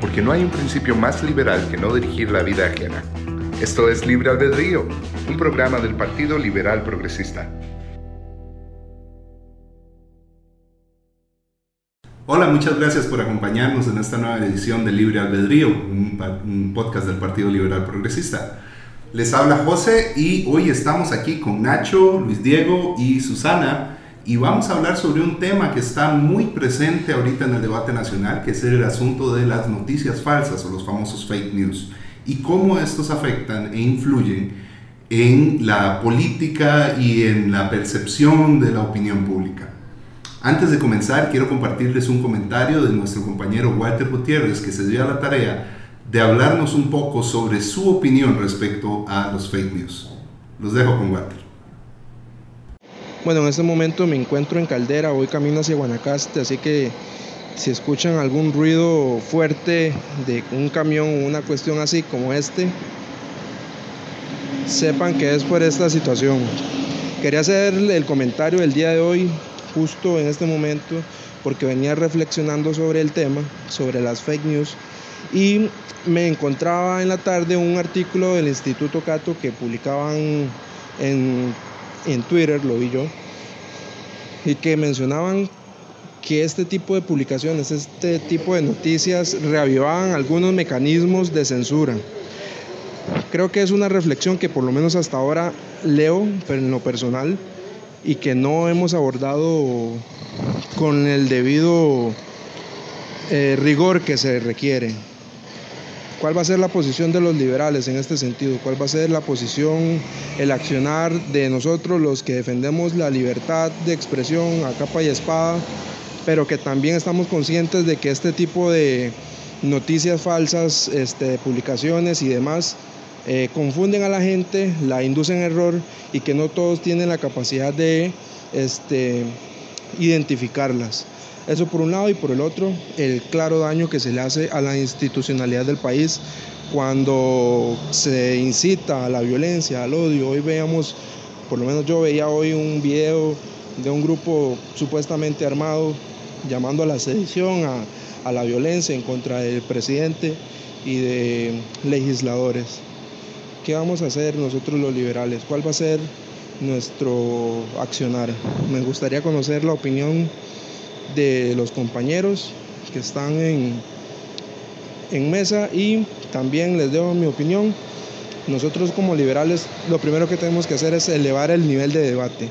porque no hay un principio más liberal que no dirigir la vida ajena. Esto es Libre Albedrío, un programa del Partido Liberal Progresista. Hola, muchas gracias por acompañarnos en esta nueva edición de Libre Albedrío, un, podcast del Partido Liberal Progresista. Les habla José y hoy estamos aquí con Nacho, Luis Diego y Susana y vamos a hablar sobre un tema que está muy presente ahorita en el debate nacional, que es el asunto de las noticias falsas o los famosos fake news y cómo estos afectan e influyen en la política y en la percepción de la opinión pública. Antes de comenzar, quiero compartirles un comentario de nuestro compañero Walter Gutiérrez, que se dio a la tarea de hablarnos un poco sobre su opinión respecto a los fake news. Los dejo con Walter. Bueno, en este momento me encuentro en Caldera, voy camino hacia Guanacaste, así que si escuchan algún ruido fuerte de un camión o una cuestión así como este, sepan que es por esta situación. Quería hacer el comentario del día de hoy justo en este momento porque venía reflexionando sobre el tema, sobre las fake news y me encontraba en la tarde un artículo del Instituto Cato que publicaban en, en Twitter, lo vi yo, y que mencionaban que este tipo de publicaciones, este tipo de noticias reavivaban algunos mecanismos de censura. Creo que es una reflexión que por lo menos hasta ahora leo, en lo personal, y que no hemos abordado con el debido eh, rigor que se requiere. ¿Cuál va a ser la posición de los liberales en este sentido? ¿Cuál va a ser la posición, el accionar de nosotros los que defendemos la libertad de expresión a capa y espada, pero que también estamos conscientes de que este tipo de noticias falsas, este, publicaciones y demás, eh, confunden a la gente, la inducen en error y que no todos tienen la capacidad de este, identificarlas. Eso por un lado y por el otro, el claro daño que se le hace a la institucionalidad del país cuando se incita a la violencia, al odio. Hoy veíamos, por lo menos yo veía hoy un video de un grupo supuestamente armado llamando a la sedición, a la violencia en contra del presidente y de legisladores. ¿Qué vamos a hacer nosotros los liberales? ¿Cuál va a ser nuestro accionar? Me gustaría conocer la opinión de los compañeros que están en, en mesa y también les doy mi opinión. Nosotros como liberales lo primero que tenemos que hacer es elevar el nivel de debate.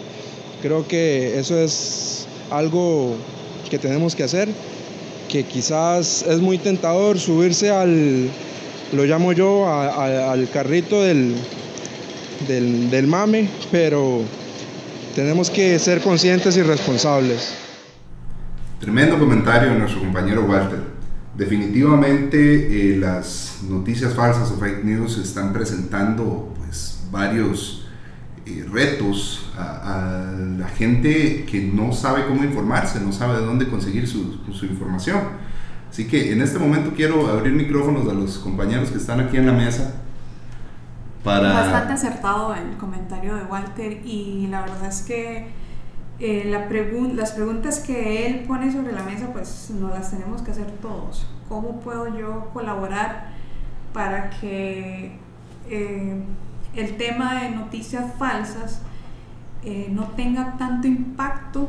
Creo que eso es algo que tenemos que hacer, que quizás es muy tentador subirse al, lo llamo yo al carrito del, del, mame, pero tenemos que ser conscientes y responsables. Tremendo comentario de nuestro compañero Walter. Definitivamente eh, las noticias falsas o fake news están presentando pues, varios eh, retos a, la gente que no sabe cómo informarse, no sabe de dónde conseguir su, su información. Así que en este momento quiero abrir micrófonos a los compañeros que están aquí en la mesa para... Bastante acertado el comentario de Walter y la verdad es que eh, la las preguntas que él pone sobre la mesa pues no las tenemos que hacer todos. ¿Cómo puedo yo colaborar para que eh, el tema de noticias falsas eh, no tenga tanto impacto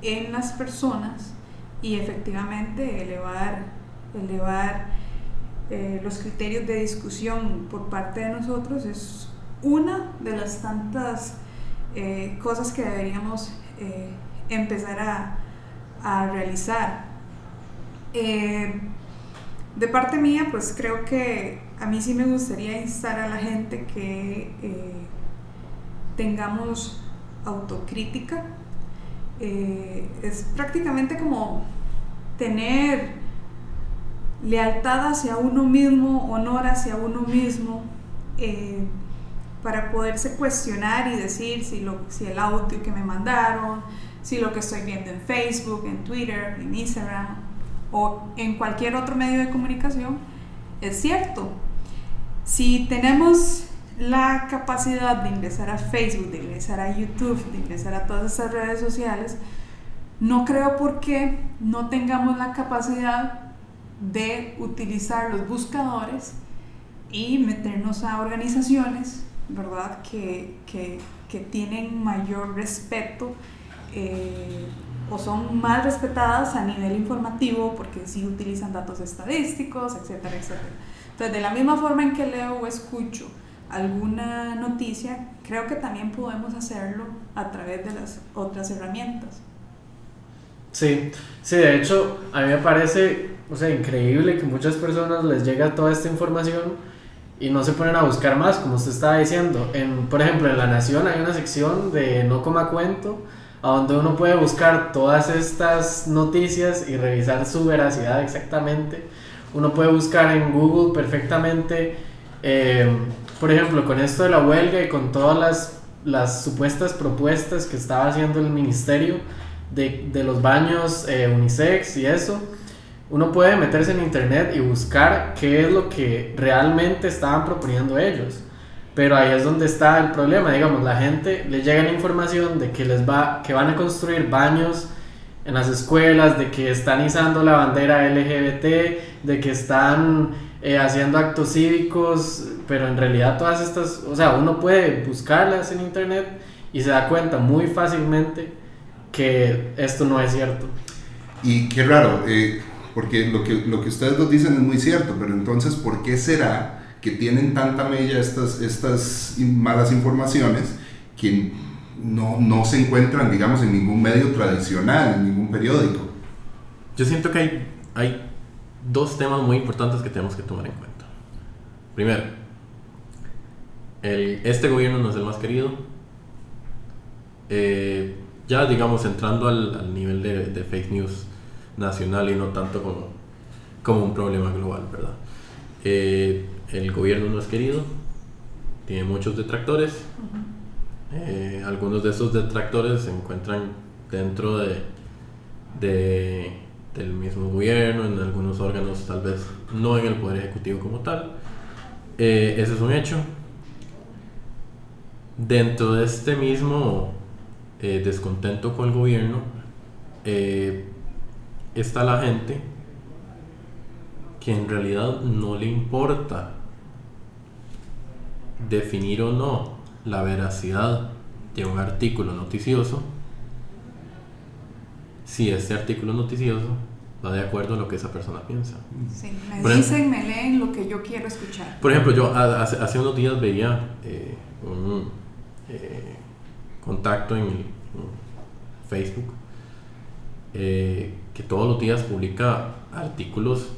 en las personas y efectivamente elevar, elevar los criterios de discusión por parte de nosotros es una de las tantas cosas que deberíamos eh, empezar a, a realizar. de parte mía, pues creo que a mí sí me gustaría instar a la gente que tengamos autocrítica eh, es prácticamente como tener lealtad hacia uno mismo, honor hacia uno mismo, eh, para poderse cuestionar y decir si, lo, si el audio que me mandaron, si lo que estoy viendo en Facebook, en Twitter, en Instagram o en cualquier otro medio de comunicación es cierto. Si tenemos la capacidad de ingresar a Facebook, de ingresar a YouTube, de ingresar a todas estas redes sociales, no creo por qué no tengamos la capacidad de utilizar los buscadores y meternos a organizaciones, ¿verdad? Que, que, que tienen mayor respeto eh, o son más respetadas a nivel informativo porque sí utilizan datos estadísticos, etcétera, etcétera. Entonces, de la misma forma en que leo o escucho alguna noticia, creo que también podemos hacerlo a través de las otras herramientas. Sí, sí, de hecho, a mí me parece, o sea, increíble que muchas personas les llega toda esta información y no se ponen a buscar más, como usted estaba diciendo. En, por ejemplo, en La Nación hay una sección de No coma cuento, a donde uno puede buscar todas estas noticias y revisar su veracidad exactamente. Uno puede buscar en Google perfectamente, eh, por ejemplo, con esto de la huelga y con todas las, las supuestas propuestas que estaba haciendo el ministerio de, de los baños eh, unisex y eso, uno puede meterse en internet y buscar qué es lo que realmente estaban proponiendo ellos. Pero ahí es donde está el problema, digamos, la gente le llega la información de que les va que van a construir baños en las escuelas, de que están izando la bandera LGBT, de que están eh, haciendo actos cívicos, pero en realidad todas estas, o sea, uno puede buscarlas en internet y se da cuenta muy fácilmente que esto no es cierto. Y qué raro, eh, porque lo que, lo que ustedes nos dicen es muy cierto, pero entonces, ¿por qué será que tienen tanta mella estas, estas malas informaciones que no, no se encuentran, digamos, en ningún medio tradicional, en ningún periódico? Yo siento que hay, hay dos temas muy importantes que tenemos que tomar en cuenta. Primero, este gobierno no es el más querido. Eh, ya digamos entrando al, al nivel de, fake news nacional y no tanto como, como un problema global, ¿verdad? Eh, el gobierno no es querido, tiene muchos detractores, eh, algunos de esos detractores se encuentran dentro de, de, del mismo gobierno, en algunos órganos tal vez no en el poder ejecutivo como tal. Eh, ese es un hecho. Dentro de este mismo descontento con el gobierno, eh, está la gente que en realidad no le importa definir o no la veracidad de un artículo noticioso si ese artículo noticioso va de acuerdo a lo que esa persona piensa. Sí, me dicen, me leen lo que yo quiero escuchar. Por ejemplo, yo hace, hace unos días veía eh, un eh, contacto en, Facebook eh, que todos los días publica artículos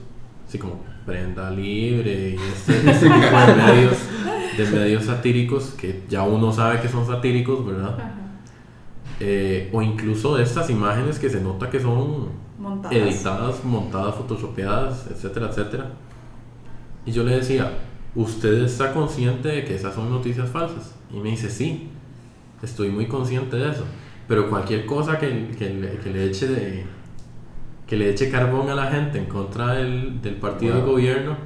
así como prenda libre y ese, ese tipo de medios, de medios satíricos que ya uno sabe que son satíricos, ¿verdad? Eh, o incluso estas imágenes que se nota que son montadas. editadas, montadas, photoshopeadas, etcétera, etcétera. Y yo le decía, ¿usted está consciente de que esas son noticias falsas? Y me dice, sí, estoy muy consciente de eso. Pero cualquier cosa que, que, le, que le, eche de, que le eche carbón a la gente en contra del, del partido wow. de gobierno,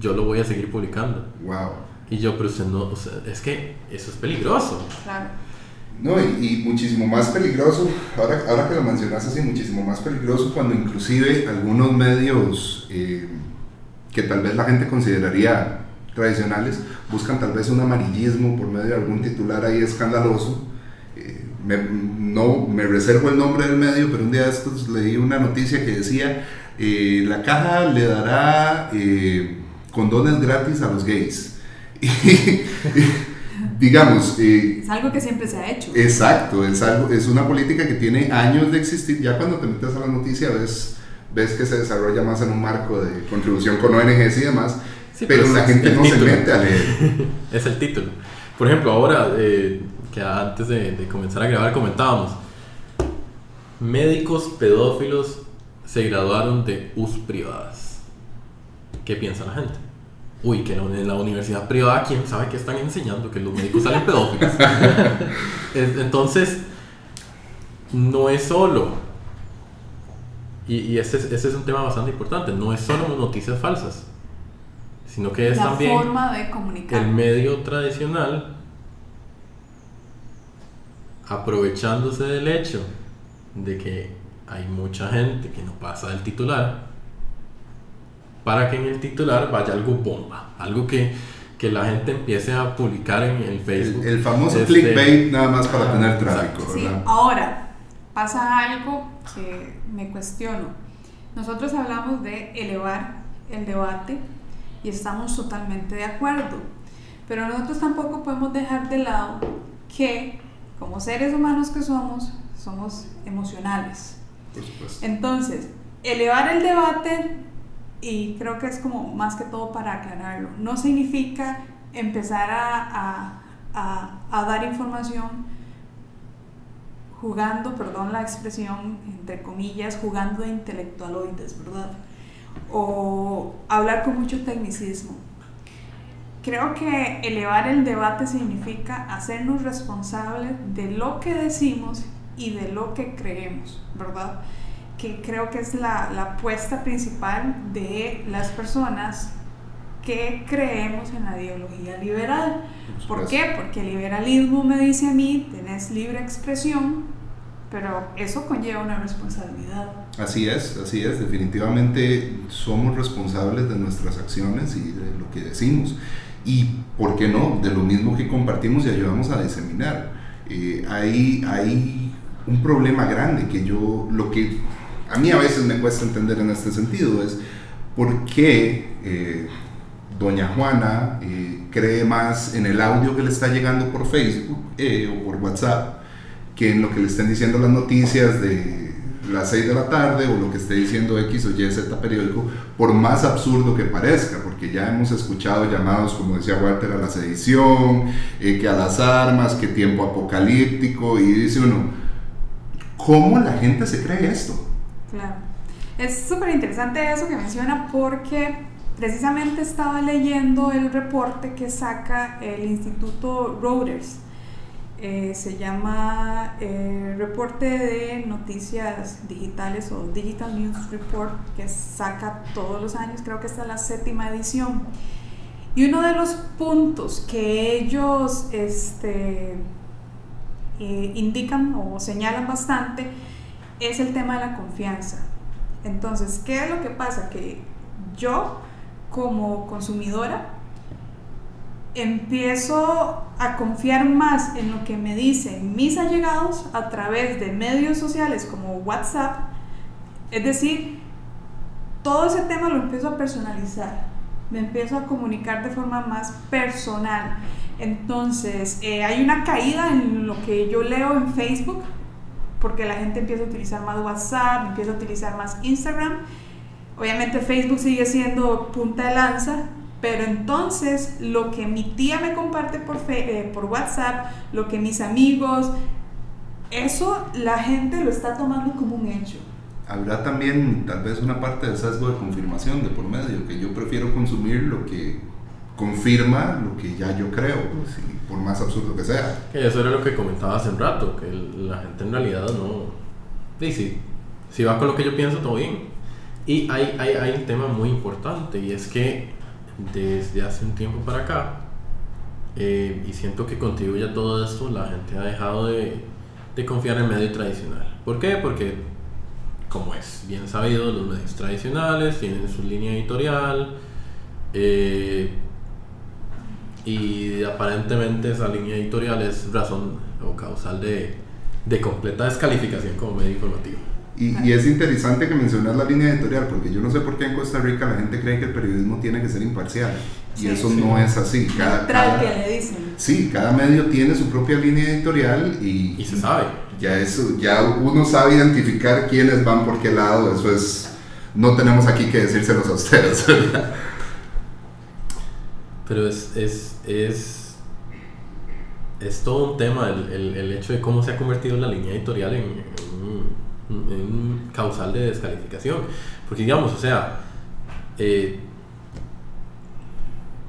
yo lo voy a seguir publicando. Wow. Y yo, pero usted no, o sea, es que eso es peligroso. Claro. No, y, y, muchísimo más peligroso, ahora, ahora que lo mencionas así, muchísimo más peligroso cuando inclusive algunos medios eh, que tal vez la gente consideraría tradicionales buscan tal vez un amarillismo por medio de algún titular ahí escandaloso. Eh, me, no, me reservo el nombre del medio, pero un día de estos leí una noticia que decía, eh, la caja le dará condones gratis a los gays. digamos... Eh, es algo que siempre se ha hecho. Exacto, es, algo, es una política que tiene años de existir. Ya cuando te metes a la noticia ves, ves que se desarrolla más en un marco de contribución con ONGs y demás, sí, pero, pero la gente no título. se mete a leer. es el título. Por ejemplo, ahora, eh, que antes de, de comenzar a grabar comentábamos, médicos pedófilos se graduaron de US privadas. ¿Qué piensa la gente? Uy, que en la universidad privada, ¿quién sabe qué están enseñando? Que los médicos salen pedófilos. Entonces, no es solo, y, y ese, es, ese, es un tema bastante importante, no es solo noticias falsas, sino que es la también forma de comunicar. el medio tradicional aprovechándose del hecho de que hay mucha gente que no pasa del titular para que en el titular vaya algo bomba, algo que, que la gente empiece a publicar en el Facebook. El, famoso este, clickbait nada más para tener tráfico. Sí, ahora pasa algo que me cuestiono. Nosotros hablamos de elevar el debate y estamos totalmente de acuerdo, pero nosotros tampoco podemos dejar de lado que como seres humanos que somos, somos emocionales. Entonces, elevar el debate, y creo que es como más que todo para aclararlo, no significa empezar a, a, a, dar información jugando, perdón la expresión, entre comillas, jugando de intelectualoides, ¿verdad? O hablar con mucho tecnicismo. Creo que elevar el debate significa hacernos responsables de lo que decimos y de lo que creemos, ¿verdad? Que creo que es la, la apuesta principal de las personas que creemos en la ideología liberal. ¿Por qué? Porque el liberalismo me dice a mí, tenés libre expresión, pero eso conlleva una responsabilidad. Así es, así es, definitivamente somos responsables de nuestras acciones y de lo que decimos. Y, ¿por qué no?, de lo mismo que compartimos y ayudamos a diseminar. Eh, hay, hay un problema grande que yo, lo que a mí a veces me cuesta entender en este sentido es por qué eh, doña Juana eh, cree más en el audio que le está llegando por Facebook eh, o por WhatsApp que en lo que le estén diciendo las noticias de las 6 de la tarde o lo que esté diciendo X o Y, Z periódico, por más absurdo que parezca, porque ya hemos escuchado llamados, como decía Walter, a la sedición, que a las armas, que tiempo apocalíptico, y dice uno, ¿Cómo la gente se cree esto? Claro. Es súper interesante eso que menciona porque precisamente estaba leyendo el reporte que saca el Instituto Reuters. Eh, se llama eh, Reporte de Noticias Digitales o Digital News Report, que saca todos los años, creo que esta es la séptima edición. Y uno de los puntos que ellos este, eh, indican o señalan bastante es el tema de la confianza. Entonces, ¿qué es lo que pasa? Que yo como consumidora empiezo a confiar más en lo que me dicen mis allegados a través de medios sociales como WhatsApp. Es decir, todo ese tema lo empiezo a personalizar, me empiezo a comunicar de forma más personal. Entonces, eh, hay una caída en lo que yo leo en Facebook, porque la gente empieza a utilizar más WhatsApp, empieza a utilizar más Instagram. Obviamente Facebook sigue siendo punta de lanza, pero entonces lo que mi tía me comparte por, eh, por WhatsApp, lo que mis amigos, eso la gente lo está tomando como un hecho. Habrá también tal vez una parte de sesgo de confirmación de por medio, que yo prefiero consumir lo que confirma lo que ya yo creo, pues, por más absurdo que sea. Que eso era lo que comentaba hace un rato, que la gente en realidad no... Dice, si va con lo que yo pienso, todo bien. Y hay, hay, hay un tema muy importante y es que desde hace un tiempo para acá, eh, y siento que contribuye a todo esto, la gente ha dejado de, confiar en el medio tradicional. ¿Por qué? Porque, como es bien sabido, los medios tradicionales tienen su línea editorial, eh, y aparentemente esa línea editorial es razón o causal de, de completa descalificación como medio informativo. Y, y, es interesante que mencionas la línea editorial, porque yo no sé por qué en Costa Rica la gente cree que el periodismo tiene que ser imparcial. Y eso no es así. Cada, cada, que le dicen. Sí, cada medio tiene su propia línea editorial y, y se sabe. Ya, eso, ya uno sabe identificar quiénes van por qué lado. Eso es. No tenemos aquí que decírselos a ustedes, ¿verdad? Pero es, es, es, es todo un tema el, el, el, hecho de cómo se ha convertido la línea editorial en, en, en un causal de descalificación. Porque digamos, o sea, eh,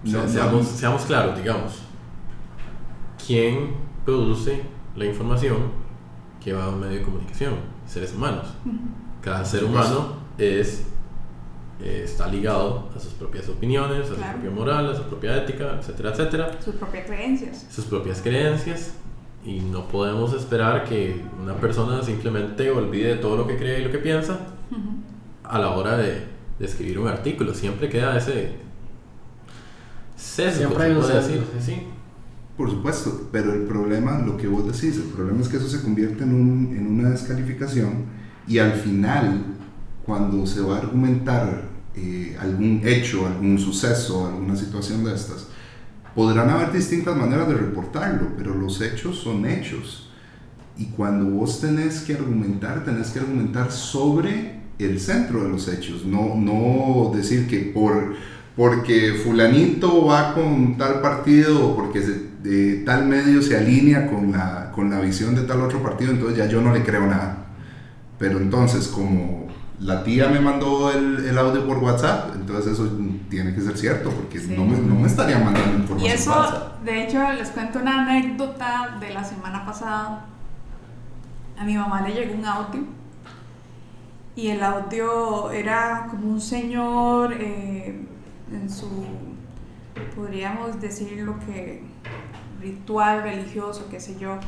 no, seamos, no. seamos claros, digamos, ¿quién produce la información que va a un medio de comunicación? Seres humanos. Cada ser humano es eh, está ligado a sus propias opiniones, a claro. su propia moral, a su propia ética, etcétera, etcétera. Sus propias creencias. Sus propias creencias. Y no podemos esperar que una persona simplemente olvide todo lo que cree y lo que piensa uh -huh. a la hora de, de escribir un artículo. Siempre queda ese sesgo, Siempre hay un decir. Sí. Por supuesto, pero el problema, lo que vos decís, el problema es que eso se convierte en, un, en una descalificación y al final, cuando se va a argumentar eh, algún hecho, algún suceso, alguna situación de estas, podrán haber distintas maneras de reportarlo, pero los hechos son hechos. Y cuando vos tenés que argumentar, tenés que argumentar sobre el centro de los hechos, no, no decir que por, porque fulanito va con tal partido o porque de tal medio se alinea con la, con la visión de tal otro partido, entonces ya yo no le creo nada. Pero entonces como la tía me mandó el, el, audio por WhatsApp, entonces eso tiene que ser cierto, porque no, me, no, me, estarían mandando información. Y eso, de hecho, les cuento una anécdota de la semana pasada. A mi mamá le llegó un audio y el audio era como un señor eh, en su, podríamos decir lo que, ritual religioso, qué sé yo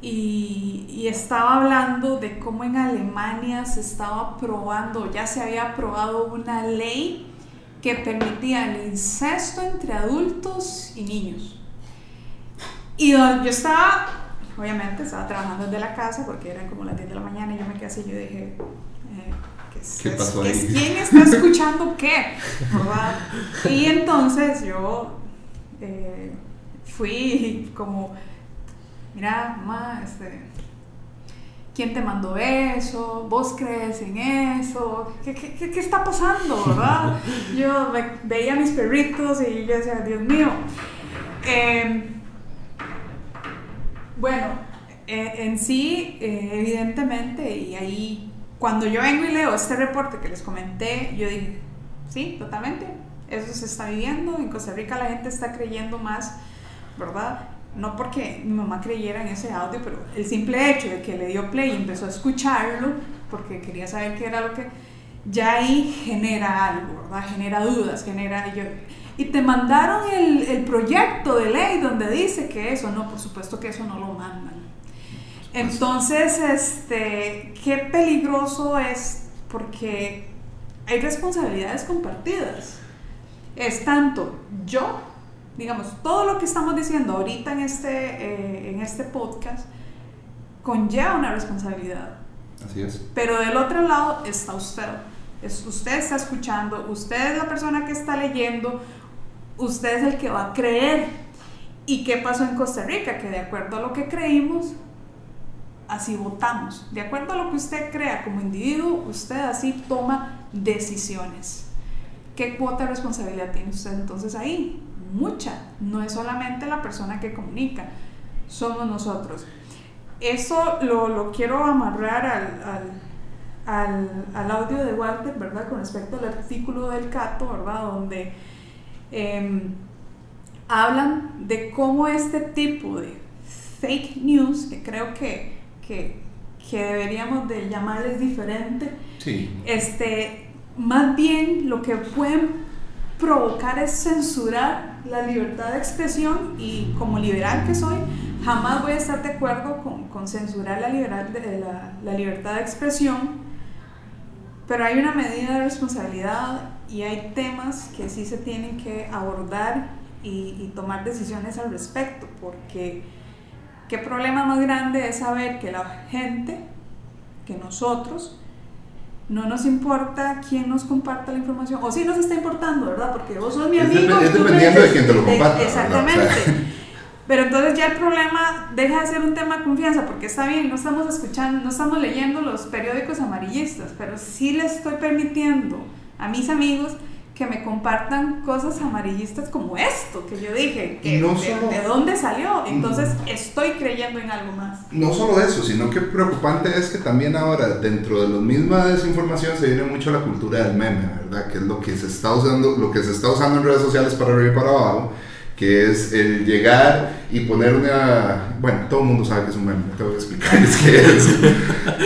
y, estaba hablando de cómo en Alemania se estaba aprobando, ya se había aprobado una ley que permitía el incesto entre adultos y niños. Y yo estaba, obviamente, estaba trabajando desde la casa porque eran como las 10 de la mañana y yo me quedé así, yo dije, eh, ¿qué, pasó ahí? ¿quién está escuchando qué? Y entonces yo eh, fui como mira, mamá, este, ¿quién te mandó eso? ¿Vos crees en eso? ¿Qué, qué, qué está pasando, verdad? yo veía a mis perritos y yo decía, Dios mío. Em, bueno, e, en sí, eh, evidentemente, y ahí, cuando yo vengo y leo este reporte que les comenté, yo dije, sí, totalmente, eso se está viviendo, en Costa Rica la gente está creyendo más, ¿verdad? No porque mi mamá creyera en ese audio, pero el simple hecho de que le dio play y empezó a escucharlo, porque quería saber qué era lo que, ya ahí genera algo, ¿verdad? Genera dudas, genera... Y te mandaron el, el, proyecto de ley donde dice que eso, no, por supuesto que eso no lo mandan. Entonces, este, qué peligroso es porque hay responsabilidades compartidas. Es tanto yo digamos, todo lo que estamos diciendo ahorita en este, eh, en este podcast conlleva una responsabilidad. Así es. Pero del otro lado está usted. Es, usted está escuchando, usted es la persona que está leyendo, usted es el que va a creer. ¿Y qué pasó en Costa Rica? Que de acuerdo a lo que creímos, así votamos. De acuerdo a lo que usted crea como individuo, usted así toma decisiones. ¿Qué cuota de responsabilidad tiene usted entonces ahí? Mucha, no es solamente la persona que comunica, somos nosotros. Eso lo, quiero amarrar al, audio de Walter, ¿verdad? Con respecto al artículo del Cato, ¿verdad? Donde em, hablan de cómo este tipo de fake news, que creo que, que, deberíamos de llamarles diferente, este, más bien lo que pueden provocar es censurar la libertad de expresión y como liberal que soy, jamás voy a estar de acuerdo con, con censurar la, liberal de, la, libertad de expresión, pero hay una medida de responsabilidad y hay temas que sí se tienen que abordar y, y tomar decisiones al respecto, porque qué problema más grande es saber que la gente, que nosotros, no nos importa quién nos comparta la información, o sí nos está importando, ¿verdad? Porque vos sos mi amigo. Es, dependiendo de quién te lo comparta. exactamente. Pero entonces ya el problema deja de ser un tema de confianza, porque está bien, no estamos escuchando, no estamos leyendo los periódicos amarillistas, pero sí les estoy permitiendo a mis amigos que me compartan cosas amarillistas como esto, que yo dije, que de, dónde salió? Entonces estoy creyendo en algo más. No solo eso, sino que preocupante es que también ahora dentro de la misma desinformación se viene mucho la cultura del meme, ¿verdad? Que es lo que se está usando, lo que se está usando en redes sociales para arriba y para abajo que es el llegar y poner una... Bueno, todo el mundo sabe que es un meme, tengo que explicarles qué es.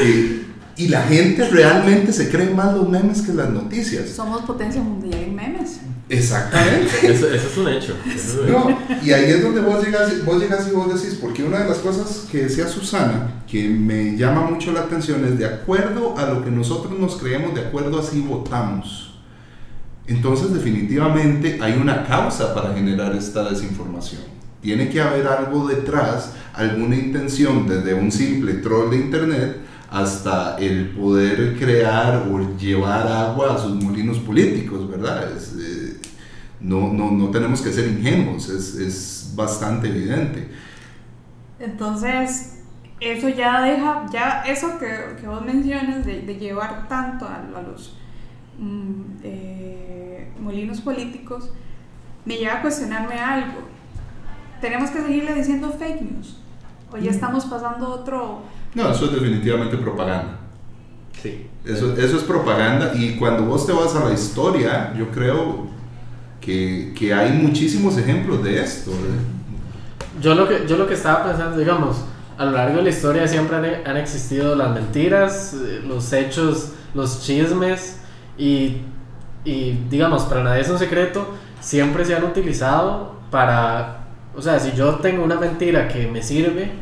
y, y la gente realmente se cree más los memes que las noticias. Somos potencia mundial en memes. Exactamente. eso, es un hecho. no, y ahí es donde vos llegas, vos llegas y vos decís, porque una de las cosas que decía Susana, que me llama mucho la atención, es de acuerdo a lo que nosotros nos creemos, de acuerdo así votamos. entonces definitivamente hay una causa para generar esta desinformación. Tiene que haber algo detrás, alguna intención desde un simple troll de internet hasta el poder crear o llevar agua a sus molinos políticos, ¿verdad? Eh, no, no, no, tenemos que ser ingenuos, es, es bastante evidente. Entonces, eso ya deja, ya eso que, que vos mencionas de, de llevar tanto a, los mm, eh, molinos políticos, me lleva a cuestionarme algo. ¿Tenemos que seguirle diciendo fake news? ¿O ya mm. estamos pasando otro no, eso es definitivamente propaganda. Sí. Eso, eso es propaganda y cuando vos te vas a la historia, yo creo que, que hay muchísimos ejemplos de esto. Yo, lo que, yo lo que estaba pensando, digamos, a lo largo de la historia siempre han, han existido las mentiras, eh, los hechos, los chismes y, y, digamos, para nadie es un secreto, siempre se han utilizado para, o sea, si yo tengo una mentira que me sirve,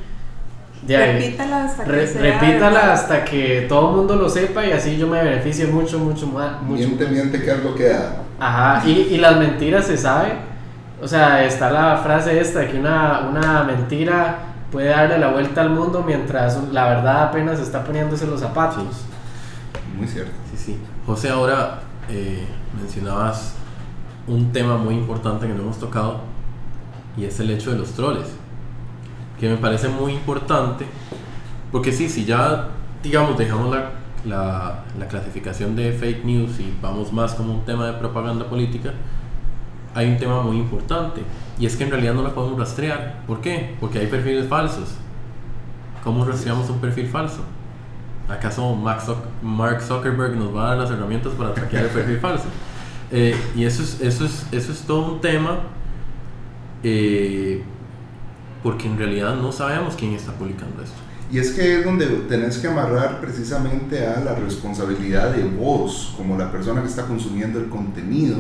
repítala hasta que repítala hasta que todo el mundo lo sepa y así yo me beneficie mucho, mucho más. miente, miente, que algo queda. Ajá, y, y, las mentiras se sabe. O sea, está la frase esta, que una, una mentira puede darle la vuelta al mundo mientras la verdad apenas está poniéndose los zapatos. Muy cierto. Sí, sí. José, ahora eh, mencionabas un tema muy importante que no hemos tocado y es el hecho de los troles que me parece muy importante, porque sí, si ya, digamos, dejamos la, la, la, clasificación de fake news y vamos más como un tema de propaganda política, hay un tema muy importante, y es que en realidad no la podemos rastrear. ¿Por qué? Porque hay perfiles falsos. ¿Cómo rastreamos un perfil falso? ¿Acaso Mark Zuckerberg nos va a dar las herramientas para traquear el perfil falso? Eh, y eso es, eso, es, eso es todo un tema eh, porque en realidad no sabemos quién está publicando esto. Y es que es donde tenés que amarrar precisamente a la responsabilidad de vos, como la persona que está consumiendo el contenido,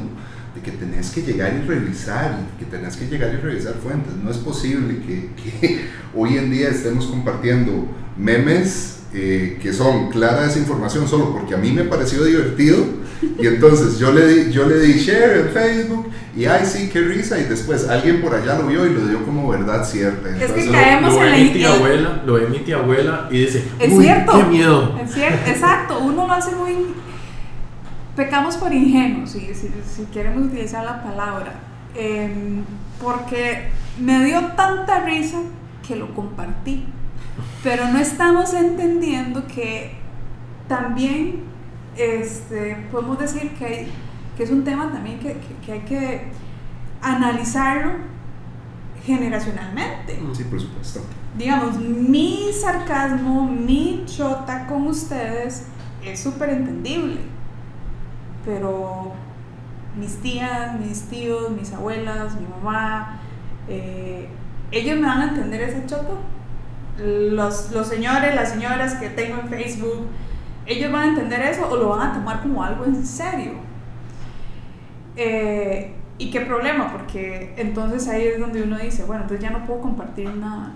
de que tenés que llegar y revisar, que tenés que llegar y revisar fuentes. No es posible que, que hoy en día estemos compartiendo memes eh, que son clara desinformación solo porque a mí me pareció divertido y entonces yo le di, yo le di share en Facebook y ay sí, qué risa y después alguien por allá lo vio y lo dio como verdad cierta. es que caemos lo, en la mi tía abuela, lo ve mi tía abuela y dice, es Uy, cierto, qué miedo. Es cierto, exacto, uno lo hace muy pecamos por ingenuos, si, si, si queremos utilizar la palabra, eh, porque me dio tanta risa que lo compartí pero no estamos entendiendo que también este, podemos decir que, que es un tema también que, que, hay que analizarlo generacionalmente. Sí, por supuesto. Digamos, mi sarcasmo, mi chota con ustedes es súper entendible, pero mis tías, mis tíos, mis abuelas, mi mamá, eh, ellos me van a entender ese choto los, los señores, las señoras que tengo en Facebook, ellos van a entender eso o lo van a tomar como algo en serio. Eh, ¿Y qué problema? Porque entonces ahí es donde uno dice, bueno, entonces ya no puedo compartir nada.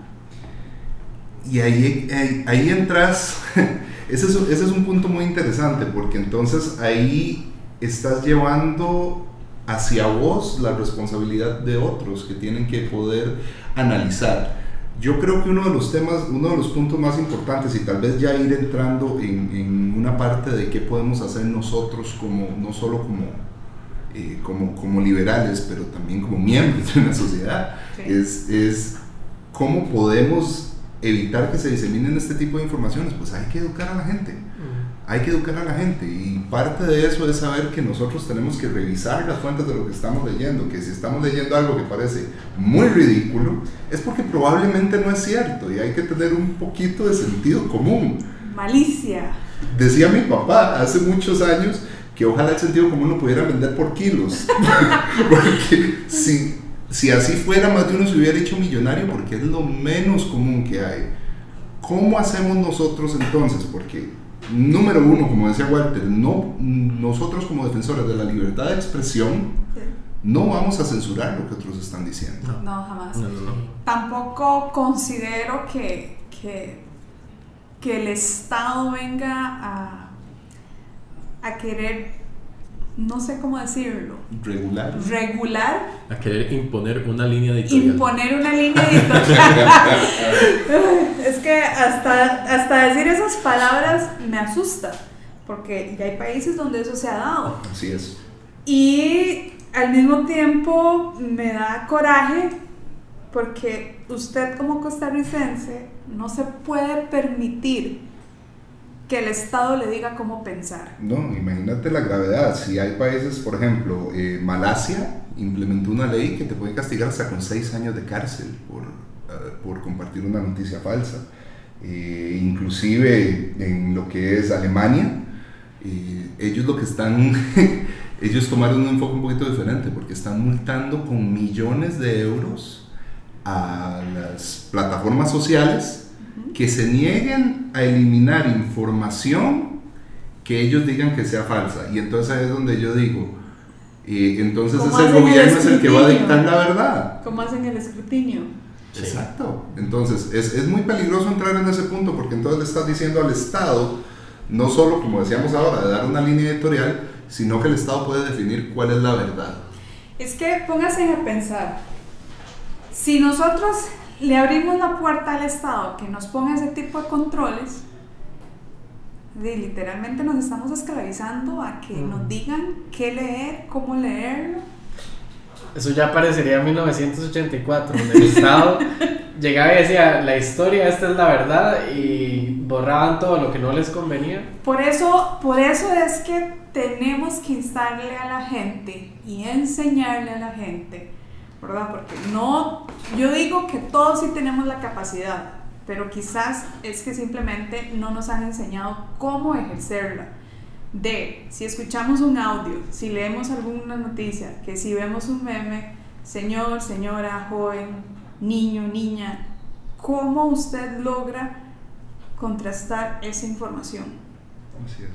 Y ahí, ahí, entras, ese es, ese es un punto muy interesante, porque entonces ahí estás llevando hacia vos la responsabilidad de otros que tienen que poder analizar yo creo que uno de los temas, uno de los puntos más importantes y tal vez ya ir entrando en, en una parte de qué podemos hacer nosotros como, no solo como, eh, como, como, liberales, pero también como miembros de una sociedad, es, es cómo podemos evitar que se diseminen este tipo de informaciones. Pues hay que educar a la gente hay que educar a la gente y parte de eso es saber que nosotros tenemos que revisar las fuentes de lo que estamos leyendo, que si estamos leyendo algo que parece muy ridículo, es porque probablemente no es cierto y hay que tener un poquito de sentido común. Malicia. Decía mi papá hace muchos años que ojalá el sentido común lo pudiera vender por kilos, porque si, si así fuera más de uno se hubiera hecho millonario porque es lo menos común que hay. ¿Cómo hacemos nosotros entonces? Porque número uno, como decía Walter, no, nosotros como defensores de la libertad de expresión no vamos a censurar lo que otros están diciendo. No, jamás. Tampoco considero que, que, que, el Estado venga a, a querer no sé cómo decirlo. Regular. Regular. A querer imponer una línea editorial. Imponer una línea editorial. es que hasta, hasta decir esas palabras me asusta, porque ya hay países donde eso se ha dado. Así es. Y al mismo tiempo me da coraje porque usted como costarricense no se puede permitir que el Estado le diga cómo pensar. No, imagínate la gravedad. Si hay países, por ejemplo, eh, Malasia implementó una ley que te puede castigar hasta con seis años de cárcel por, eh, por compartir una noticia falsa. Eh, inclusive en lo que es Alemania, ellos lo que están, ellos tomaron un enfoque un poquito diferente porque están multando con millones de euros a las plataformas sociales que se nieguen a eliminar información que ellos digan que sea falsa. Y entonces es donde yo digo, y entonces es el gobierno es el que va a dictar la verdad. ¿Cómo hacen el escrutinio? Exacto. Entonces es, es, muy peligroso entrar en ese punto porque entonces le estás diciendo al Estado, no solo como decíamos ahora, de dar una línea editorial, sino que el Estado puede definir cuál es la verdad. Es que póngase a pensar, si nosotros le abrimos la puerta al Estado que nos ponga ese tipo de controles, literalmente nos estamos esclavizando a que nos digan qué leer, cómo leerlo. Eso ya parecería 1984, donde el Estado llegaba y decía, la historia, esta es la verdad, y borraban todo lo que no les convenía. Por eso, por eso es que tenemos que instarle a la gente y enseñarle a la gente ¿verdad? Porque no, yo digo que todos sí tenemos la capacidad, pero quizás es que simplemente no nos han enseñado cómo ejercerla. De si escuchamos un audio, si leemos alguna noticia, que si vemos un meme, señor, señora, joven, niño, niña, ¿cómo usted logra contrastar esa información?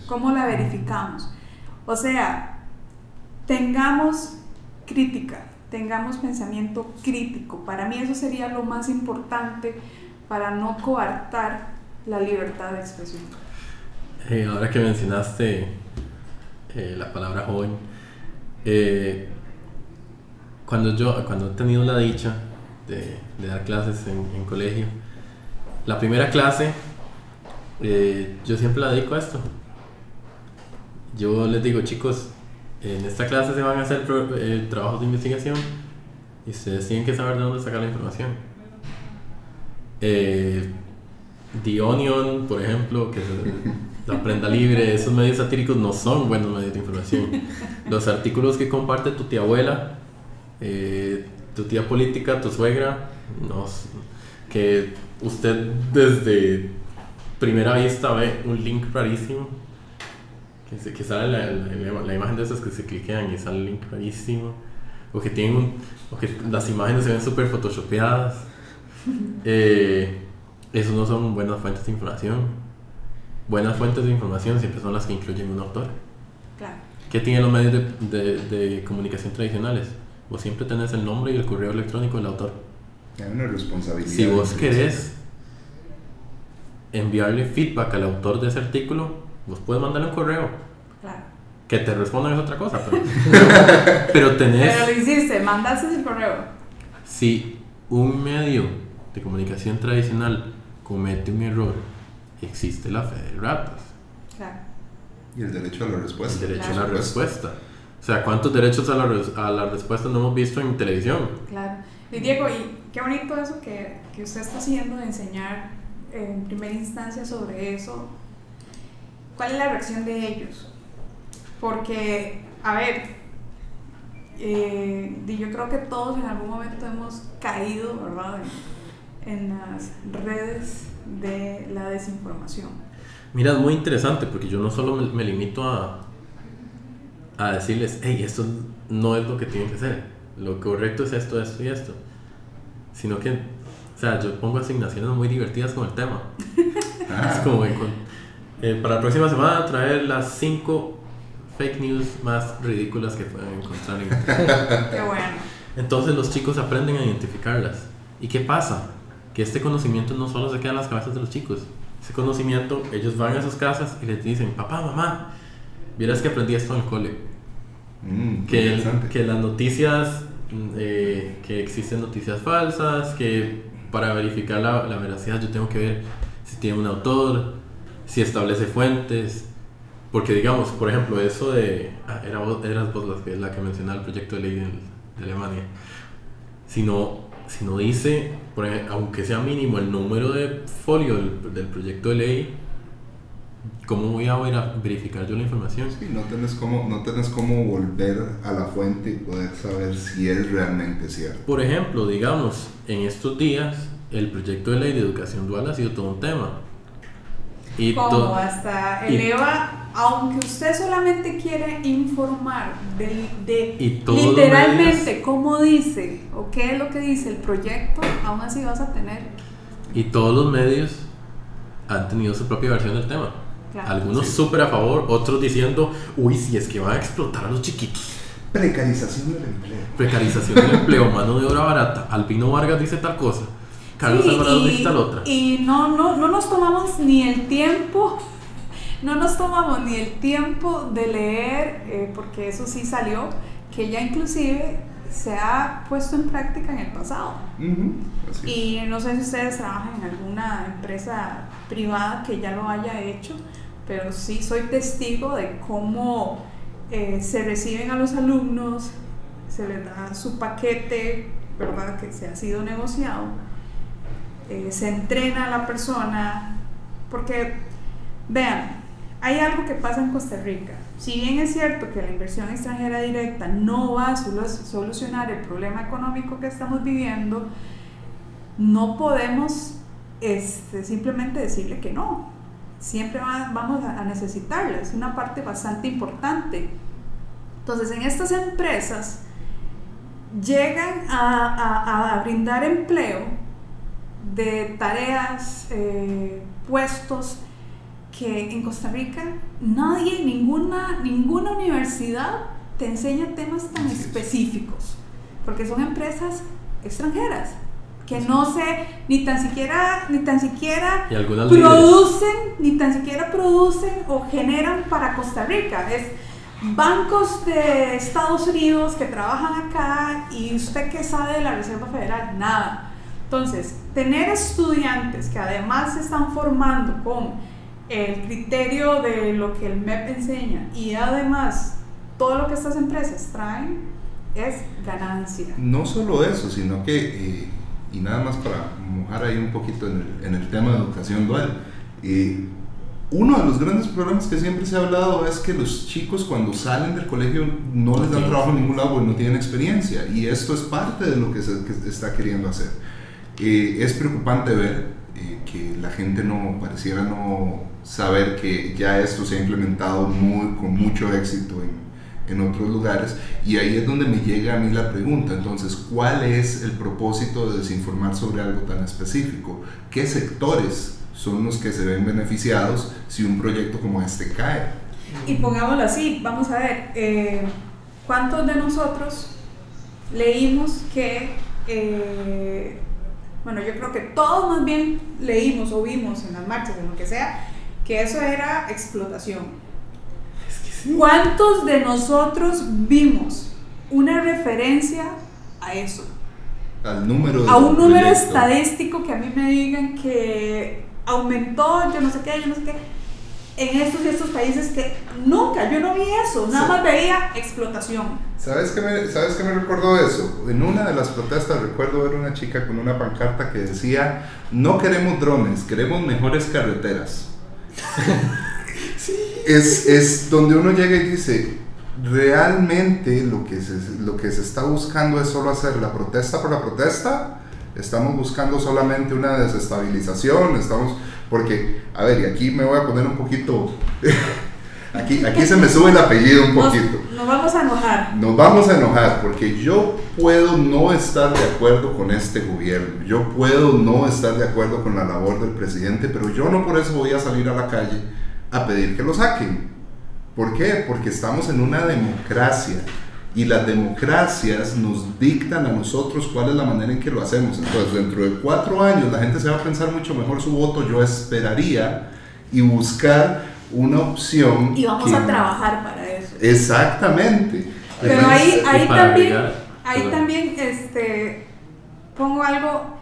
¿Cómo la verificamos? O sea, tengamos crítica, tengamos pensamiento crítico. Para mí eso sería lo más importante para no coartar la libertad de expresión. Eh, ahora que mencionaste eh, la palabra joven, eh, cuando yo cuando he tenido la dicha de, dar clases en, en, colegio, la primera clase yo siempre la dedico a esto. Yo les digo, chicos, en esta clase se van a hacer eh, trabajos de investigación y ustedes tienen que saber de dónde sacar la información. Eh, The Onion, por ejemplo, que es la prenda libre, esos medios satíricos no son buenos medios de información. Los artículos que comparte tu tía abuela, eh, tu tía política, tu suegra, no, que usted desde primera vista ve un link rarísimo que, sale la, la, imagen de esas que se cliquean y sale el link rarísimo. O que tienen un, o que las imágenes se ven súper photoshopeadas. Eh, esos no son buenas fuentes de información. Buenas fuentes de información siempre son las que incluyen un autor. Claro. ¿Qué tienen los medios de, de, comunicación tradicionales? Vos siempre tenés el nombre y el correo electrónico del autor. Hay una responsabilidad. Si vos querés enviarle feedback al autor de ese artículo, vos puedes mandarle un correo. Claro. Que te respondan es otra cosa, pero, pero tenés... Pero lo hiciste, mandaste el correo. Si un medio de comunicación tradicional comete un error, existe la fe de ratas. Claro. Y el derecho a la respuesta. El derecho a la respuesta. O sea, ¿cuántos derechos a la, a la respuesta no hemos visto en televisión? Claro. Y Diego, y qué bonito eso que, que usted está haciendo de enseñar en primera instancia sobre eso ¿Cuál es la reacción de ellos? Porque, a ver, eh, yo creo que todos en algún momento hemos caído, ¿verdad?, en, las redes de la desinformación. Mira, es muy interesante porque yo no solo me, limito a, a decirles, hey, esto no es lo que tienen que hacer, lo correcto es esto, esto y esto, sino que, o sea, yo pongo asignaciones muy divertidas con el tema. es como eh, para la próxima semana traer las 5 fake news más ridículas que pueden encontrar en Qué bueno. Entonces los chicos aprenden a identificarlas. ¿Y qué pasa? Que este conocimiento no solo se queda en las cabezas de los chicos. Ese conocimiento, ellos van a sus casas y les dicen, papá, mamá, vieras que aprendí esto en el cole. Mm, que, que las noticias, mm, eh, que existen noticias falsas, que para verificar la, la veracidad yo tengo que ver si tiene un autor, si establece fuentes, porque digamos, por ejemplo, eso de, ah, era vos, eras vos la que, la que mencionaba el proyecto de ley de, Alemania, si no, si no dice, por aunque sea mínimo el número de folio del, del proyecto de ley, ¿cómo voy a, verificar yo la información? Sí, no tienes cómo, no tienes cómo volver a la fuente y poder saber si es realmente cierto. Por ejemplo, digamos, en estos días el proyecto de ley de educación dual ha sido todo un tema. Y ¿Cómo? Hasta eleva, aunque usted solamente quiere informar de, de literalmente cómo dice o qué es lo que dice el proyecto, aún así vas a tener... Y todos los medios han tenido su propia versión del tema. Algunos súper a favor, otros diciendo, uy, si es que van a explotar a los chiquitos. Precarización del empleo. Precarización del empleo, mano de obra barata. Albino Vargas dice tal cosa. Carlos Alvarado dice tal otra. Y no, no, no nos tomamos ni el tiempo, no nos tomamos ni el tiempo de leer, eh, porque eso sí salió, que ya inclusive se ha puesto en práctica en el pasado. Y no sé si ustedes trabajan en alguna empresa privada que ya lo haya hecho, pero sí soy testigo de cómo eh, se reciben a los alumnos, se les da su paquete, ¿verdad? Que se ha sido negociado, eh, se entrena a la persona, porque vean, hay algo que pasa en Costa Rica. Si bien es cierto que la inversión extranjera directa no va a solucionar el problema económico que estamos viviendo, no podemos este, simplemente decirle que no siempre vamos a necesitarla, es una parte bastante importante. Entonces, en estas empresas llegan a, brindar empleo de tareas, eh, puestos que en Costa Rica nadie, ninguna, ninguna universidad te enseña temas tan específicos, porque son empresas extranjeras que no se ni tan siquiera ni tan siquiera producen ni tan siquiera producen o generan para Costa Rica. Es bancos de Estados Unidos que trabajan acá y usted qué sabe de la Reserva Federal nada entonces tener estudiantes que además se están formando con el criterio de lo que el MEP enseña y además todo lo que estas empresas traen es ganancia. No solo eso, sino que eh, y nada más para mojar ahí un poquito en el, en el tema de educación dual. Eh, uno de los grandes problemas que siempre se ha hablado es que los chicos cuando salen del colegio no les dan trabajo en ningún lado porque no tienen experiencia y esto es parte de lo que se está queriendo hacer. Eh, es preocupante ver eh, que la gente no pareciera no saber que ya esto se ha implementado muy, con mucho éxito en, en otros lugares. Y ahí es donde me llega a mí la pregunta, entonces, ¿cuál es el propósito de desinformar sobre algo tan específico? ¿Qué sectores son los que se ven beneficiados si un proyecto como este cae? Y pongámoslo así, vamos a ver, eh, ¿cuántos de nosotros leímos que, eh, bueno, yo creo que todos más bien leímos o vimos en las marchas, en lo que sea, que eso era explotación? ¿Cuántos de nosotros vimos una referencia a eso? Al número A un número estadístico que a mí me digan que aumentó, yo no sé qué, yo no sé qué, en estos y estos países que nunca, yo no vi eso, nada más veía explotación. ¿Sabes qué, me, ¿Sabes qué me recordó eso? En una de las protestas recuerdo ver una chica con una pancarta que decía, no queremos drones, queremos mejores carreteras. es, es donde uno llega y dice, realmente lo que, se, lo que se está buscando es solo hacer la protesta por la protesta, estamos buscando solamente una desestabilización, estamos, porque, a ver, y aquí me voy a poner un poquito, aquí, aquí se me sube el apellido un poquito. Nos, nos vamos a enojar. Nos vamos a enojar, porque yo puedo no estar de acuerdo con este gobierno, yo puedo no estar de acuerdo con la labor del presidente, pero yo no por eso voy a salir a la calle a pedir que lo saquen. ¿Por qué? Porque estamos en una democracia y las democracias nos dictan a nosotros cuál es la manera en que lo hacemos. Entonces, dentro de cuatro años la gente se va a pensar mucho mejor su voto, yo esperaría y buscar una opción. Y vamos a trabajar para eso. Exactamente. Pero ahí, ahí también, ahí también este, pongo algo,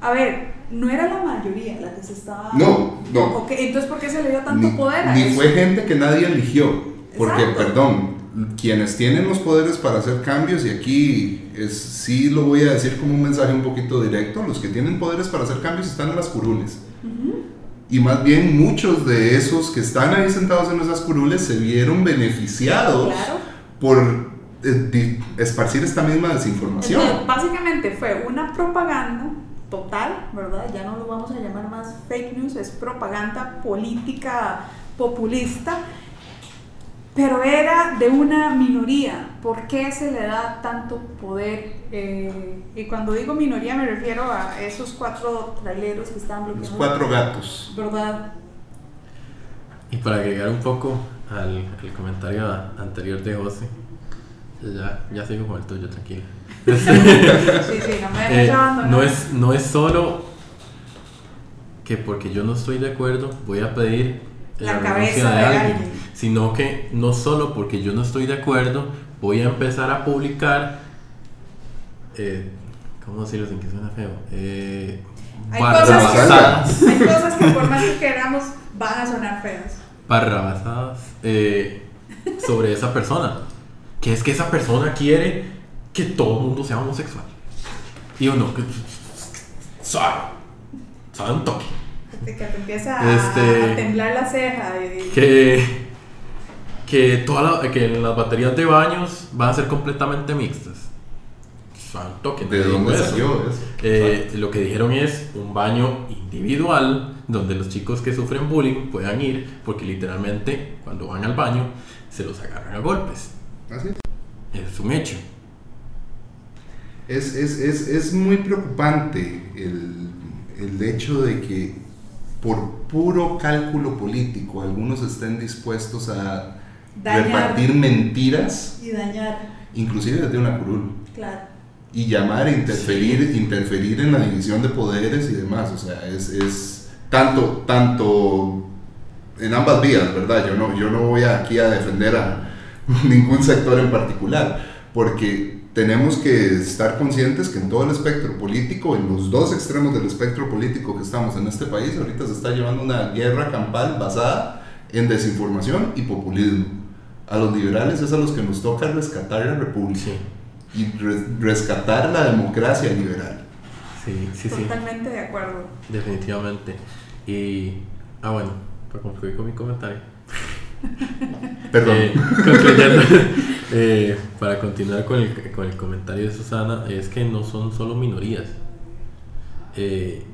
a ver, no era la mayoría la que se estaba... No, no. entonces, ¿por qué se le dio tanto poder a Ni fue gente que nadie eligió. Porque, perdón, quienes tienen los poderes para hacer cambios, y aquí es, sí lo voy a decir como un mensaje un poquito directo, los que tienen poderes para hacer cambios están en las curules. Y más bien muchos de esos que están ahí sentados en esas curules se vieron beneficiados por eh, esparcir esta misma desinformación. básicamente fue una propaganda total, ¿verdad? Ya no lo vamos a llamar más fake news, es propaganda política populista pero era de una minoría. ¿Por qué se le da tanto poder? Eh, y cuando digo minoría me refiero a esos cuatro traileros que estaban bloqueando. Los cuatro gatos. ¿Verdad? Y para agregar un poco al, comentario anterior de José, ya, ya sigo con el tuyo, tranquilo. sí, sí, no me eh, no es, no es solo que porque yo no estoy de acuerdo voy a pedir la, cabeza de, alguien sino que no solo porque yo no estoy de acuerdo, voy a empezar a publicar, eh, ¿cómo decirlo sin que suene feo? Eh, hay, cosas que, hay cosas que por más que queramos van a sonar feas. Barrabasadas eh, sobre esa persona. Que es que esa persona quiere que todo el mundo sea homosexual. Y uno, que sabe, sabe un toque. Que te empieza a, este, a temblar la ceja. Y... Que que, toda que las baterías de baños van a ser completamente mixtas. Santo, que ¿De dónde salió eh, lo que dijeron es un baño individual donde los chicos que sufren bullying puedan ir porque literalmente cuando van al baño se los agarran a golpes. ¿Así? Es un hecho. Es, es, es, es muy preocupante el, el hecho de que por puro cálculo político algunos estén dispuestos a repartir mentiras. Y dañar. Inclusive desde una curul. Claro. Y llamar, interferir, interferir en la división de poderes y demás. O sea, es, es tanto, tanto en ambas vías, ¿verdad? Yo no, yo no voy aquí a defender a ningún sector en particular, porque tenemos que estar conscientes que en todo el espectro político, en los dos extremos del espectro político que estamos en este país, ahorita se está llevando una guerra campal basada en desinformación y populismo a los liberales es a los que nos toca rescatar la república y rescatar la democracia liberal. Sí, sí, sí. Totalmente de acuerdo. Definitivamente. Y, ah, bueno, para concluir con mi comentario. Perdón. Eh, eh, para continuar con el, con el, comentario de Susana, es que no son solo minorías. Eh,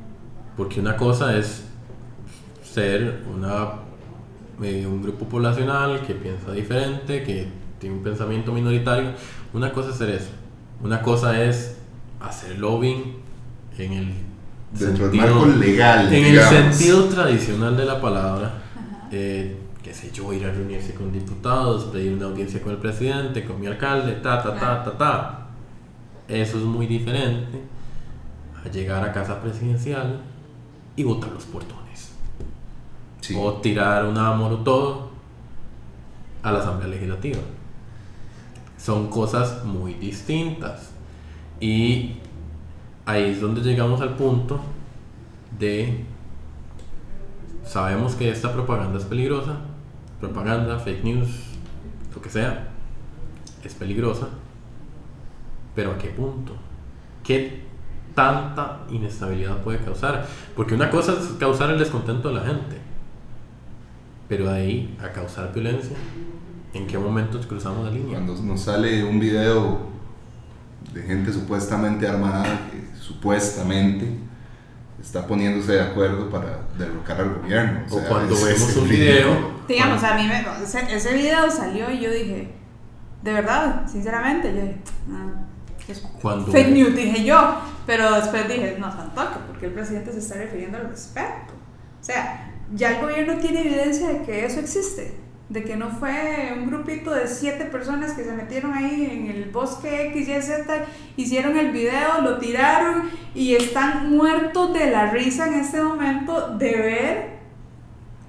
porque una cosa es ser una eh, un grupo poblacional que piensa diferente, que tiene un pensamiento minoritario. Una cosa es hacer eso. Una cosa es hacer lobbying en el Dentro sentido, legal. En el sentido tradicional de la palabra. Eh, qué sé yo, ir a reunirse con diputados, pedir una audiencia con el presidente, con mi alcalde, ta, ta, ta, ta, ta. Eso es muy diferente a llegar a casa presidencial y votar los portones o tirar una todo a la Asamblea Legislativa. Son cosas muy distintas. Y ahí es donde llegamos al punto de, sabemos que esta propaganda es peligrosa, propaganda, fake news, lo que sea, es peligrosa, pero ¿a qué punto? ¿Qué tanta inestabilidad puede causar? Porque una cosa es causar el descontento de la gente, pero ahí a causar violencia, ¿en qué momento cruzamos la línea? Cuando nos sale un video de gente supuestamente armada que supuestamente está poniéndose de acuerdo para derrocar al gobierno. O, cuando vemos un video... Digamos, a mí me, ese, video salió y yo dije, de verdad, sinceramente, yo dije, ah, es cuando fake news, dije yo, pero después dije, no, Santoque, porque el presidente se está refiriendo al respeto. O sea, ya el gobierno tiene evidencia de que eso existe, de que no fue un grupito de siete personas que se metieron ahí en el bosque X, Y, Z, hicieron el video, lo tiraron y están muertos de la risa en este momento de ver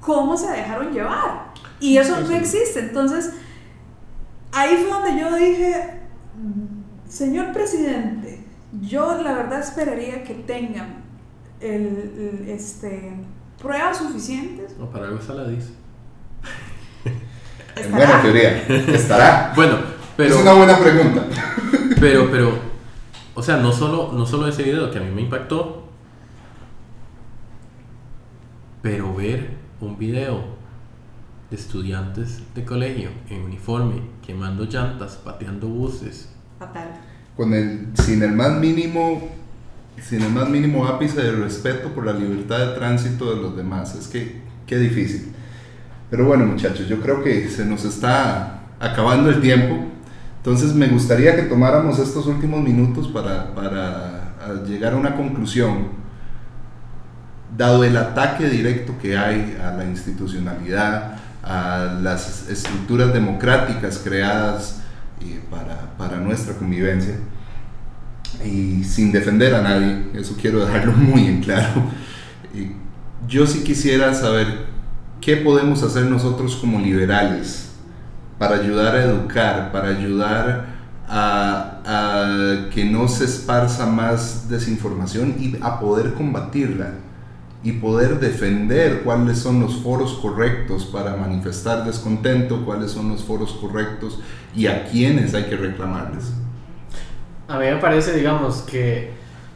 cómo se dejaron llevar. Y eso no existe. Entonces, ahí fue donde yo dije, señor presidente, yo la verdad esperaría que tengan el, este, pruebas suficientes. No, para algo está la dice. En buena teoría, estará. bueno, pero. Es una buena pregunta. pero, pero, o sea, no solo, no solo ese video que a mí me impactó, pero ver un video de estudiantes de colegio en uniforme, quemando llantas, pateando buses. Fatal. Con el, sin el más mínimo, sin el más mínimo ápice de respeto por la libertad de tránsito de los demás. Es que, qué difícil. Pero bueno, muchachos, yo creo que se nos está acabando el tiempo. Entonces me gustaría que tomáramos estos últimos minutos para, para llegar a una conclusión. Dado el ataque directo que hay a la institucionalidad, a las estructuras democráticas creadas eh, para, para nuestra convivencia, y sin defender a nadie, eso quiero dejarlo muy en claro. Yo sí quisiera saber qué podemos hacer nosotros como liberales para ayudar a educar, para ayudar a, a, que no se esparza más desinformación y a poder combatirla y poder defender cuáles son los foros correctos para manifestar descontento, cuáles son los foros correctos y a quiénes hay que reclamarles. A mí me parece, digamos, que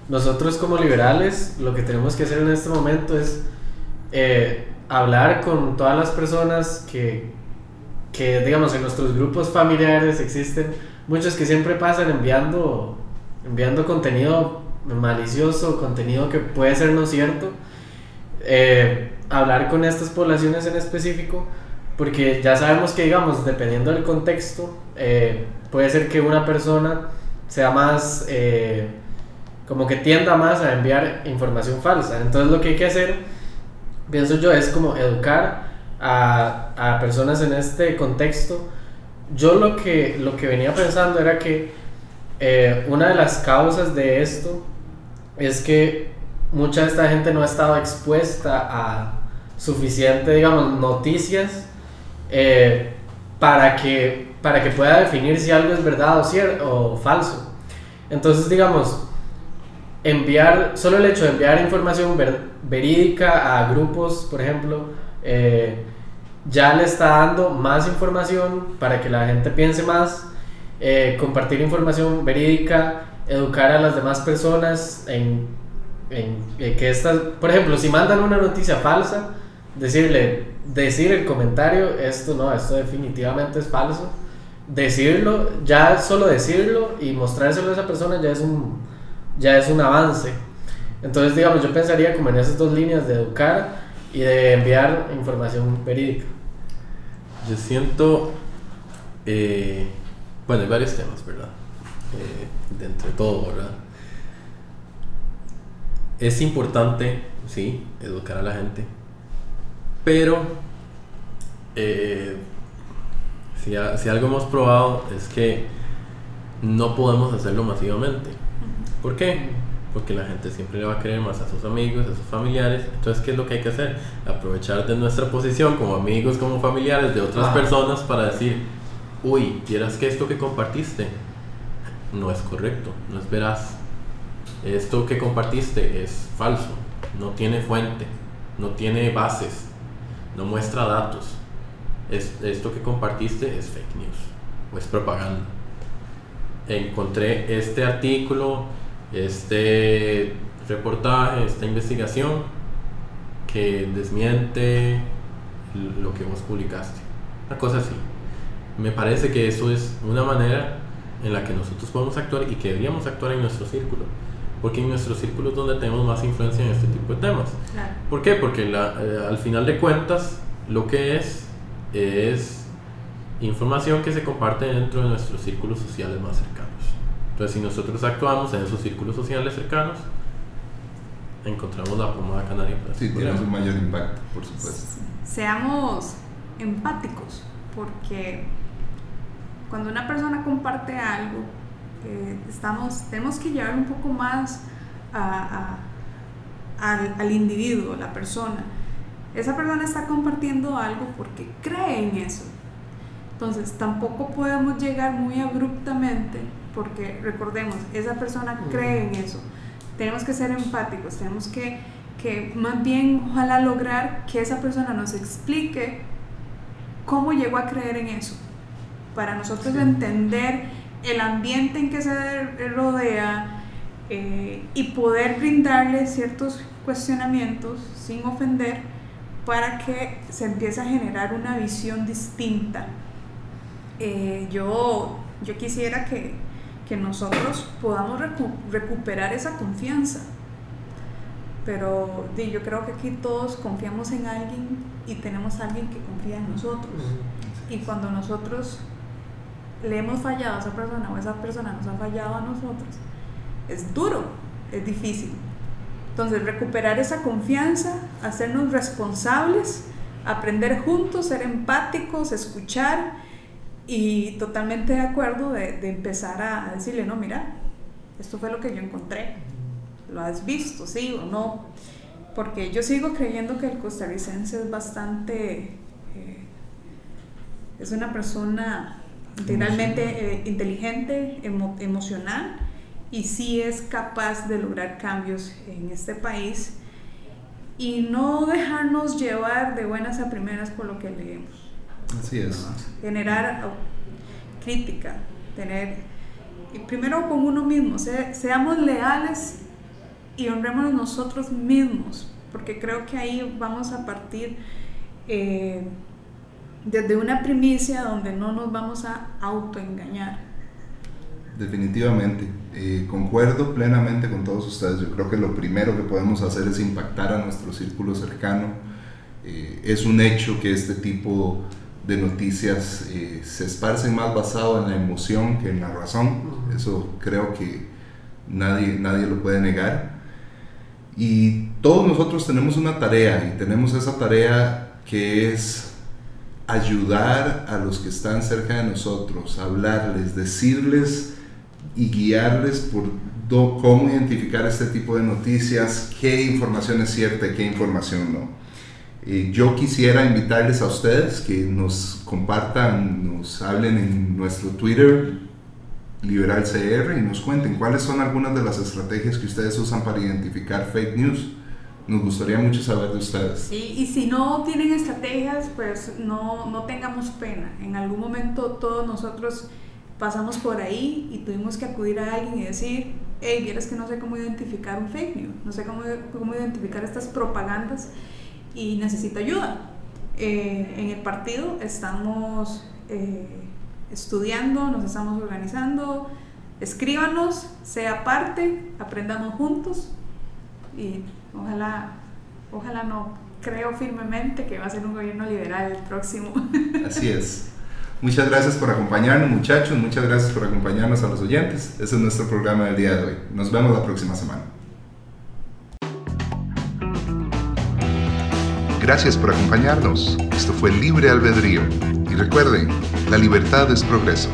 nosotros como liberales lo que tenemos que hacer en este momento es eh, hablar con todas las personas que, que, digamos, en nuestros grupos familiares existen muchos que siempre pasan enviando, enviando contenido malicioso, contenido que puede ser no cierto eh, hablar con estas poblaciones en específico, porque ya sabemos que, digamos, dependiendo del contexto, eh, puede ser que una persona sea más, eh, como que tienda más a enviar información falsa. Entonces lo que hay que hacer, pienso yo, es como educar a, a personas en este contexto. Yo lo que, lo que venía pensando era que una de las causas de esto es que mucha de esta gente no ha estado expuesta a suficiente, digamos, noticias eh, para, que, para que pueda definir si algo es verdad o, cierto, o falso. Entonces, digamos, enviar, solo el hecho de enviar información verídica a grupos, por ejemplo, eh, ya le está dando más información para que la gente piense más, eh, compartir información verídica, educar a las demás personas en en, que estas, por ejemplo, si mandan una noticia falsa, decirle, decir el comentario, esto no, esto definitivamente es falso, decirlo, ya solo decirlo y mostrárselo a esa persona ya es un, ya es un avance. Entonces, digamos, yo pensaría como en esas dos líneas de educar y de enviar información verídica. Yo siento, eh, bueno, hay varios temas, ¿verdad? Eh, de entre todo, ¿verdad? es importante, sí, educar a la gente, pero eh, si, algo hemos probado es que no podemos hacerlo masivamente. ¿Por qué? Porque la gente siempre le va a creer más a sus amigos, a sus familiares. Entonces, ¿qué es lo que hay que hacer? Aprovechar de nuestra posición como amigos, como familiares de otras personas para decir, uy, vieras que esto que compartiste no es correcto, no es veraz esto que compartiste es falso, no tiene fuente, no tiene bases, no muestra datos. Es, esto que compartiste es fake news o es propaganda. Encontré este artículo, este reportaje, esta investigación que desmiente lo que vos publicaste. Una cosa así. Me parece que eso es una manera en la que nosotros podemos actuar y que deberíamos actuar en nuestro círculo porque en nuestro círculo es donde tenemos más influencia en este tipo de temas. ¿Por qué? Porque eh, al final de cuentas lo que es es información que se comparte dentro de nuestros círculos sociales más cercanos. Entonces, si nosotros actuamos en esos círculos sociales cercanos, encontramos la pomada canaria. Sí, tiene un mayor impacto, por supuesto. Seamos empáticos, porque cuando una persona comparte algo, estamos, tenemos que llevar un poco más al, al, individuo, la persona. Esa persona está compartiendo algo porque cree en eso. Entonces, tampoco podemos llegar muy abruptamente, porque recordemos, esa persona cree en eso. Tenemos que ser empáticos, tenemos que, que más bien ojalá lograr que esa persona nos explique cómo llegó a creer en eso, para nosotros entender el ambiente en que se rodea eh, y poder brindarle ciertos cuestionamientos sin ofender para que se empiece a generar una visión distinta. Eh, yo, yo quisiera que, que nosotros podamos recuperar esa confianza pero yo creo que aquí todos confiamos en alguien y tenemos a alguien que confía en nosotros. Y cuando nosotros le hemos fallado a esa persona o esa persona nos ha fallado a nosotros, es duro, es difícil. Entonces, recuperar esa confianza, hacernos responsables, aprender juntos, ser empáticos, escuchar y totalmente de acuerdo de, de empezar a decirle, no, mira, esto fue lo que yo encontré. Lo has visto, sí o no, porque yo sigo creyendo que el costarricense es bastante, eh, es una persona integralmente eh, inteligente, emocional y sí es capaz de lograr cambios en este país y no dejarnos llevar de buenas a primeras por lo que leemos. Así es. Generar crítica, tener, primero con uno mismo, seamos leales y honrémonos nosotros mismos, porque creo que ahí vamos a partir eh, desde una primicia donde no nos vamos a autoengañar. Definitivamente, eh, concuerdo plenamente con todos ustedes. Yo creo que lo primero que podemos hacer es impactar a nuestro círculo cercano. Eh, es un hecho que este tipo de noticias se esparcen más basado en la emoción que en la razón. Eso creo que nadie, nadie lo puede negar. Y todos nosotros tenemos una tarea y tenemos esa tarea que es ayudar a los que están cerca de nosotros, hablarles, decirles y guiarles por cómo identificar este tipo de noticias, qué información es cierta y qué información no. Eh, yo quisiera invitarles a ustedes que nos compartan, nos hablen en nuestro Twitter, Liberal CR y nos cuenten cuáles son algunas de las estrategias que ustedes usan para identificar fake news. Nos gustaría mucho saber de ustedes. Sí, y si no tienen estrategias, pues no, no tengamos pena. En algún momento todos nosotros pasamos por ahí y tuvimos que acudir a alguien y decir, hey, quieres que no sé cómo identificar un fake news, no sé cómo, cómo identificar estas propagandas y necesito ayuda. Eh, en el partido estamos... Eh, estudiando, nos estamos organizando. Escríbanos, sea parte, aprendamos juntos y ojalá, ojalá no, creo firmemente que va a ser un gobierno liberal el próximo. Así es. Muchas gracias por acompañarnos muchachos, muchas gracias por acompañarnos a los oyentes. Ese es nuestro programa del día de hoy. Nos vemos la próxima semana. Gracias por acompañarnos. Esto fue Libre Albedrío. Y recuerden, la libertad es progreso.